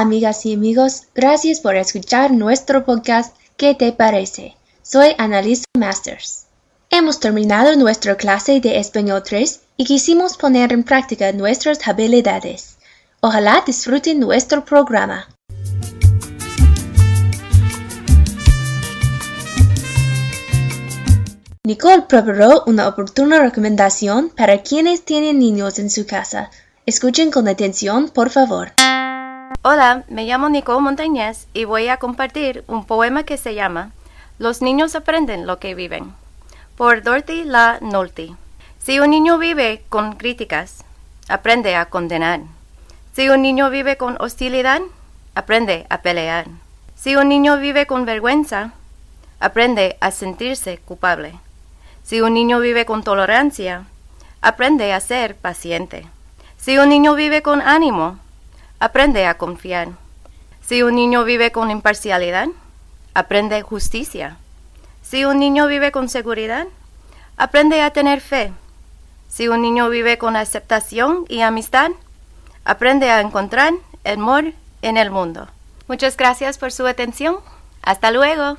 Amigas y amigos, gracias por escuchar nuestro podcast ¿Qué te parece? Soy Analista Masters. Hemos terminado nuestra clase de Español 3 y quisimos poner en práctica nuestras habilidades. Ojalá disfruten nuestro programa. Nicole preparó una oportuna recomendación para quienes tienen niños en su casa. Escuchen con atención, por favor. Hola, me llamo Nicole Montañez y voy a compartir un poema que se llama Los niños aprenden lo que viven, por Dorothy La Nolti. Si un niño vive con críticas, aprende a condenar. Si un niño vive con hostilidad, aprende a pelear. Si un niño vive con vergüenza, aprende a sentirse culpable. Si un niño vive con tolerancia, aprende a ser paciente. Si un niño vive con ánimo, aprende a confiar. Si un niño vive con imparcialidad, aprende justicia. Si un niño vive con seguridad, aprende a tener fe. Si un niño vive con aceptación y amistad, aprende a encontrar el amor en el mundo. Muchas gracias por su atención. Hasta luego.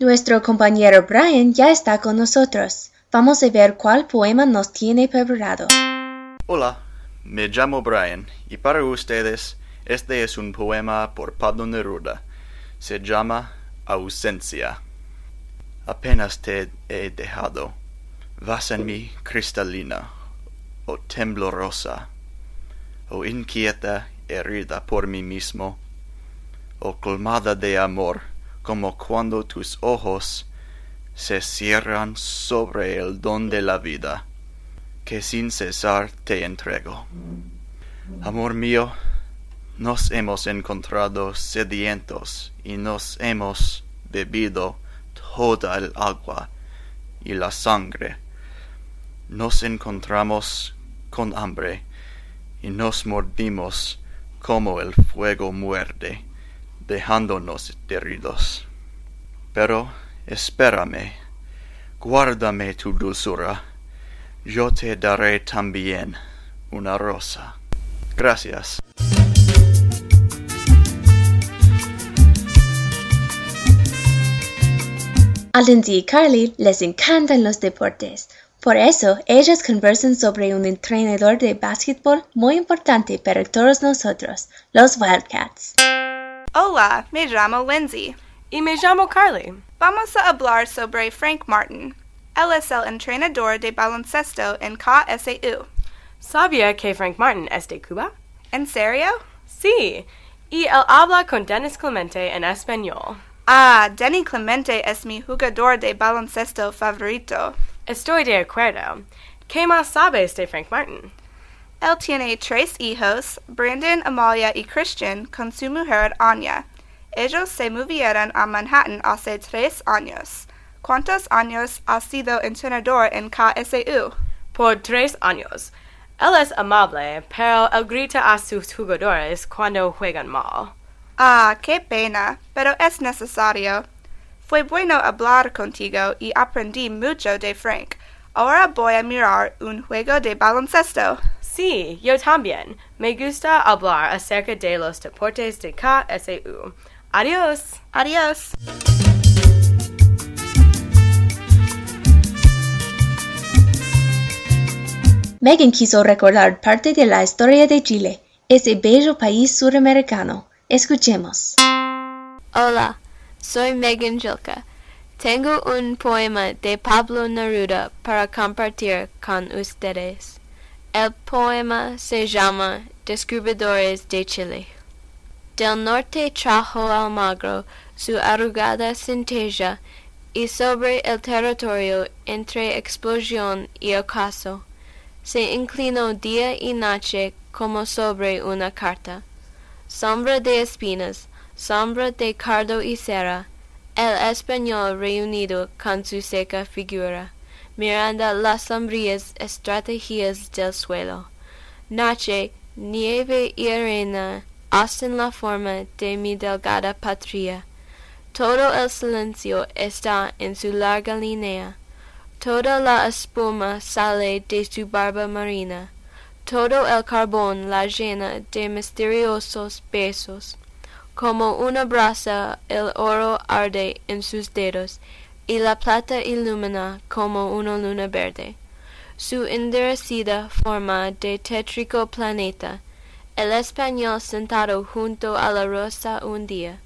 Nuestro compañero Brian ya está con nosotros. Vamos a ver cuál poema nos tiene preparado. Hola, me llamo Brian y para ustedes este es un poema por Pablo Neruda. Se llama Ausencia. Apenas te he dejado. Vas en mi cristalina, o temblorosa, o inquieta herida por mí mismo, o colmada de amor como cuando tus ojos se cierran sobre el don de la vida, que sin cesar te entrego. Amor mío, nos hemos encontrado sedientos y nos hemos bebido toda el agua y la sangre. Nos encontramos con hambre y nos mordimos como el fuego muerde dejándonos heridos. Pero espérame, guárdame tu dulzura, yo te daré también una rosa. Gracias. A Lindsay y Carly les encantan los deportes. Por eso, ellas conversan sobre un entrenador de básquetbol muy importante para todos nosotros, los Wildcats. Hola, me llamo Lindsay. Y me llamo Carly. Vamos a hablar sobre Frank Martin. Él es el entrenador de baloncesto en KSU. ¿Sabía que Frank Martin es de Cuba? ¿En serio? Sí, y él habla con Dennis Clemente en español. Ah, Denny Clemente es mi jugador de baloncesto favorito. Estoy de acuerdo. ¿Qué más sabes de Frank Martin? Él tiene tres hijos, Brandon, Amalia y Christian, con su mujer Anya. Ellos se movieron a Manhattan hace tres años. ¿Cuántos años ha sido entrenador en KSU? Por tres años. Él es amable, pero él grita a sus jugadores cuando juegan mal. Ah, qué pena, pero es necesario. Fue bueno hablar contigo y aprendí mucho de Frank. Ahora voy a mirar un juego de baloncesto. Sí, yo también. Me gusta hablar acerca de los deportes de KSU. Adiós. Adiós. Megan quiso recordar parte de la historia de Chile, ese bello país suramericano. Escuchemos. Hola, soy Megan Jilka. Tengo un poema de Pablo Neruda para compartir con ustedes. El poema se llama Descubridores de Chile. Del norte trajo Almagro su arrugada centella y sobre el territorio entre explosión y ocaso se inclinó día y noche como sobre una carta. Sombra de espinas, sombra de cardo y cera, el español reunido con su seca figura, mirando las sombrías estrategias del suelo. Noche, nieve y arena hacen la forma de mi delgada patria. Todo el silencio está en su larga línea. toda la espuma sale de su barba marina, todo el carbón la llena de misteriosos besos. Como una brasa el oro arde en sus dedos, y la plata ilumina como una luna verde. Su endurecida forma de tétrico planeta, el español sentado junto a la rosa un día,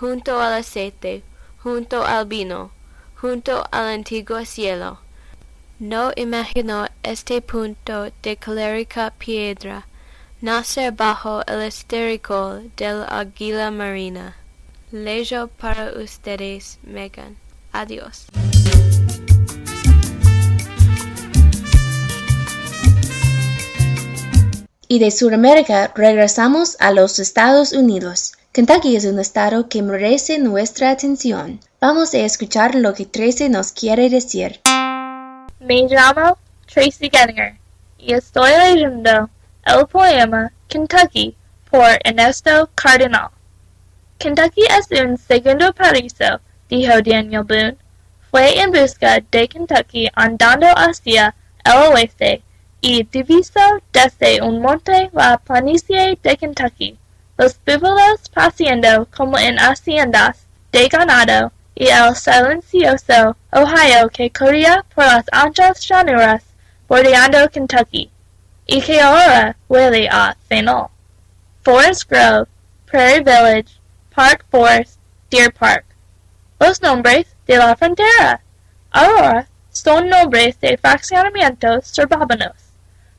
junto al aceite, junto al vino, junto al antiguo cielo. No imaginó este punto de colérica piedra nacer bajo el estericol del águila marina. Leyo para ustedes, Megan. Adiós. Y de Sudamérica regresamos a los Estados Unidos. Kentucky es un estado que merece nuestra atención. Vamos a escuchar lo que Tracy nos quiere decir. Me llamo Tracy Gettinger y estoy leyendo el poema Kentucky por Ernesto Cardenal. Kentucky es un segundo paraíso, dijo Daniel Boone. Fue en busca de Kentucky andando hacia el oeste y divisó desde un monte la planicie de Kentucky, los búfalos paseando como en haciendas de ganado y el silencioso Ohio que corría por las anchas llanuras bordeando Kentucky, y que ahora huele a fenol. Forest Grove, Prairie Village, Park Forest, Deer Park. Los nombres de la frontera ahora son nombres de fraccionamientos suburbanos.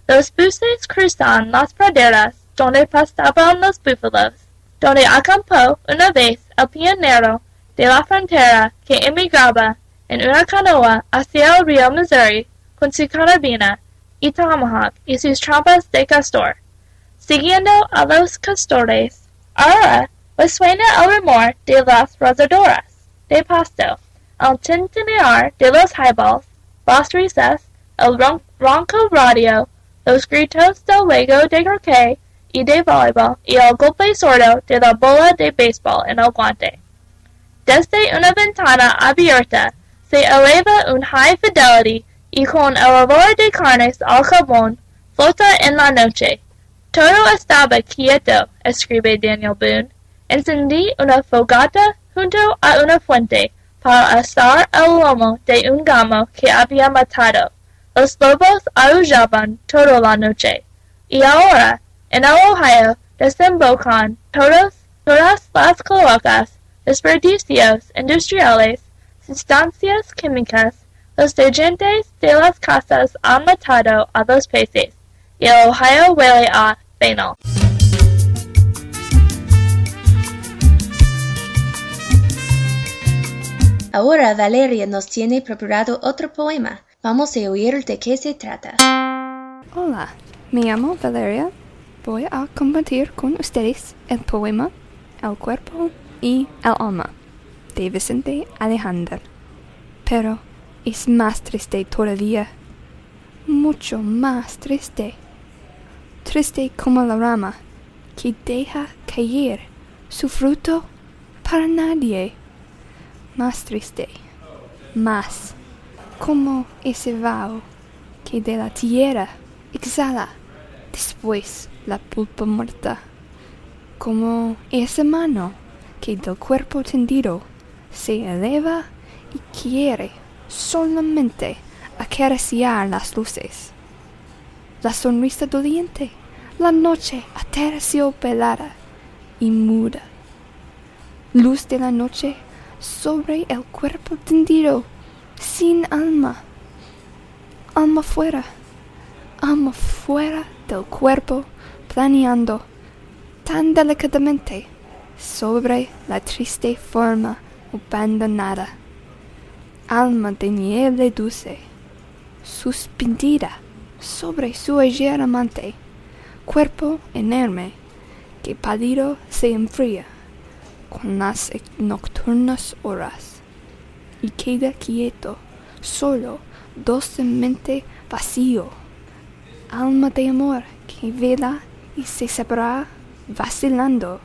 Los buses cruzan las praderas donde pastaban los búfalos, donde acampó una vez el pionero de la frontera que emigraba en una canoa hacia el río Missouri con su carabina y tomahawk y sus trampas de castor. Siguiendo a los castores, ahora les suena el rumor de las rozadoras de pasto, el tintinear de los highballs, las risas, el ron ronco radio, los gritos del juego de croquet y de voleibol y el golpe sordo de la bola de béisbol en el guante. Desde una ventana abierta se eleva un high fidelity y con el olor de carnes al carbón flota en la noche. Todo estaba quieto, escribe Daniel Boone. Encendí una fogata junto a una fuente para asar el lomo de un gamo que había matado. Los lobos aullaban toda la noche. Y ahora, en Ohio, desembocan todos, todas las cloacas, desperdicios industriales, sustancias químicas, los dirigentes de las casas han matado a los peces, y el Ohio huele a fenol. Ahora Valeria nos tiene preparado otro poema. Vamos a oír de qué se trata. Hola, me llamo Valeria. Voy a compartir con ustedes el poema El cuerpo y el alma de Vicente Alejandro. Pero es más triste todavía, mucho más triste. Triste como la rama que deja caer su fruto para nadie. Más triste, más como ese vaho que de la tierra exhala después la pulpa muerta, como esa mano que del cuerpo tendido se eleva y quiere solamente acariciar las luces. La sonrisa doliente, la noche aterciopelada y muda. Luz de la noche sobre el cuerpo tendido, sin alma. Alma fuera, alma fuera del cuerpo, planeando tan delicadamente sobre la triste forma abandonada. Alma de nieve dulce, suspendida sobre su ayer amante, cuerpo enorme que pálido se enfría con las nocturnas horas y queda quieto, solo, dulcemente vacío. Alma de amor que vela y se separa vacilando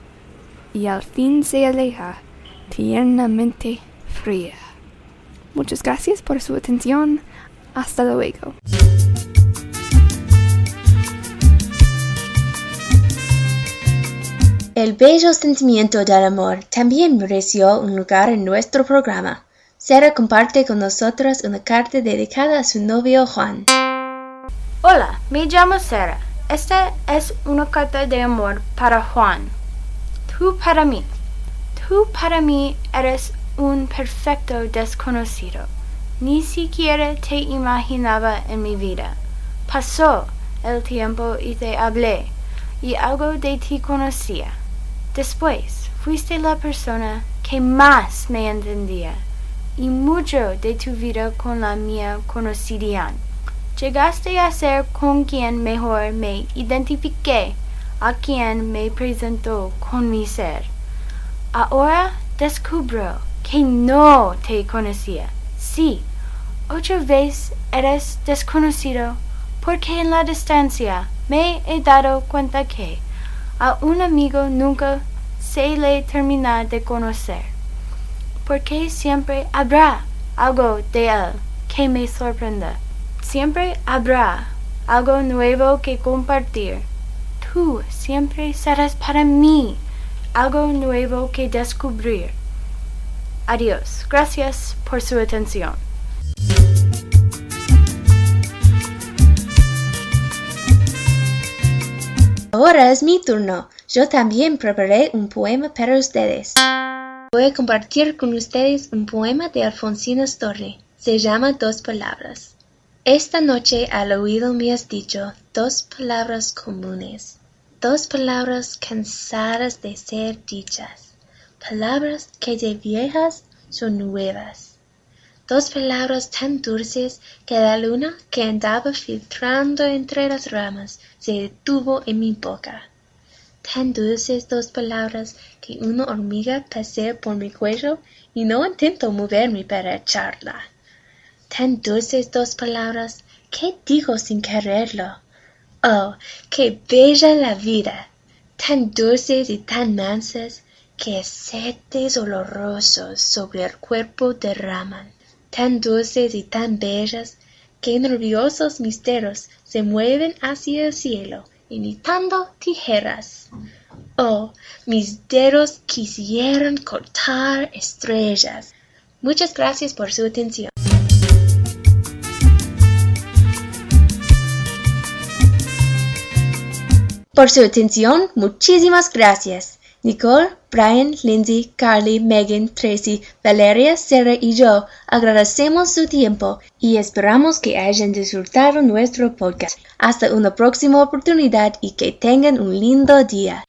y al fin se aleja tiernamente fría. Muchas gracias por su atención. Hasta luego. El bello sentimiento del amor también mereció un lugar en nuestro programa. Sara comparte con nosotros una carta dedicada a su novio Juan. Hola, me llamo Sara. Esta es una carta de amor para Juan. Tú para mí. Tú para mí eres un perfecto desconocido. Ni siquiera te imaginaba en mi vida. Pasó el tiempo y te hablé, y algo de ti conocía. Después fuiste la persona que más me entendía, y mucho de tu vida con la mía conocerían. Llegaste a ser con quien mejor me identifiqué, a quien me presentó con mi ser. Ahora descubro que no te conocía. Sí, otra vez eres desconocido, porque en la distancia me he dado cuenta que a un amigo nunca se le termina de conocer, porque siempre habrá algo de él que me sorprenda. Siempre habrá algo nuevo que compartir. Tú siempre serás para mí algo nuevo que descubrir. Adiós. Gracias por su atención. Ahora es mi turno. Yo también preparé un poema para ustedes. Voy a compartir con ustedes un poema de Alfonsina Storni. Se llama Dos Palabras. Esta noche al oído me has dicho dos palabras comunes, dos palabras cansadas de ser dichas, palabras que de viejas son nuevas, dos palabras tan dulces que la luna que andaba filtrando entre las ramas se detuvo en mi boca. Tan dulces dos palabras que una hormiga pasea por mi cuello y no intento moverme para echarla. Tan dulces dos palabras que digo sin quererlo. Oh, qué bella la vida, tan dulces y tan mansas que acetes olorosos sobre el cuerpo derraman, tan dulces y tan bellas que nerviosos misterios se mueven hacia el cielo imitando tijeras. Oh, mis dedos quisieran cortar estrellas. Muchas gracias por su atención. Por su atención, muchísimas gracias. Nicole, Brian, Lindsay, Carly, Megan, Tracy, Valeria, Sarah y yo agradecemos su tiempo y esperamos que hayan disfrutado nuestro podcast. Hasta una próxima oportunidad y que tengan un lindo día.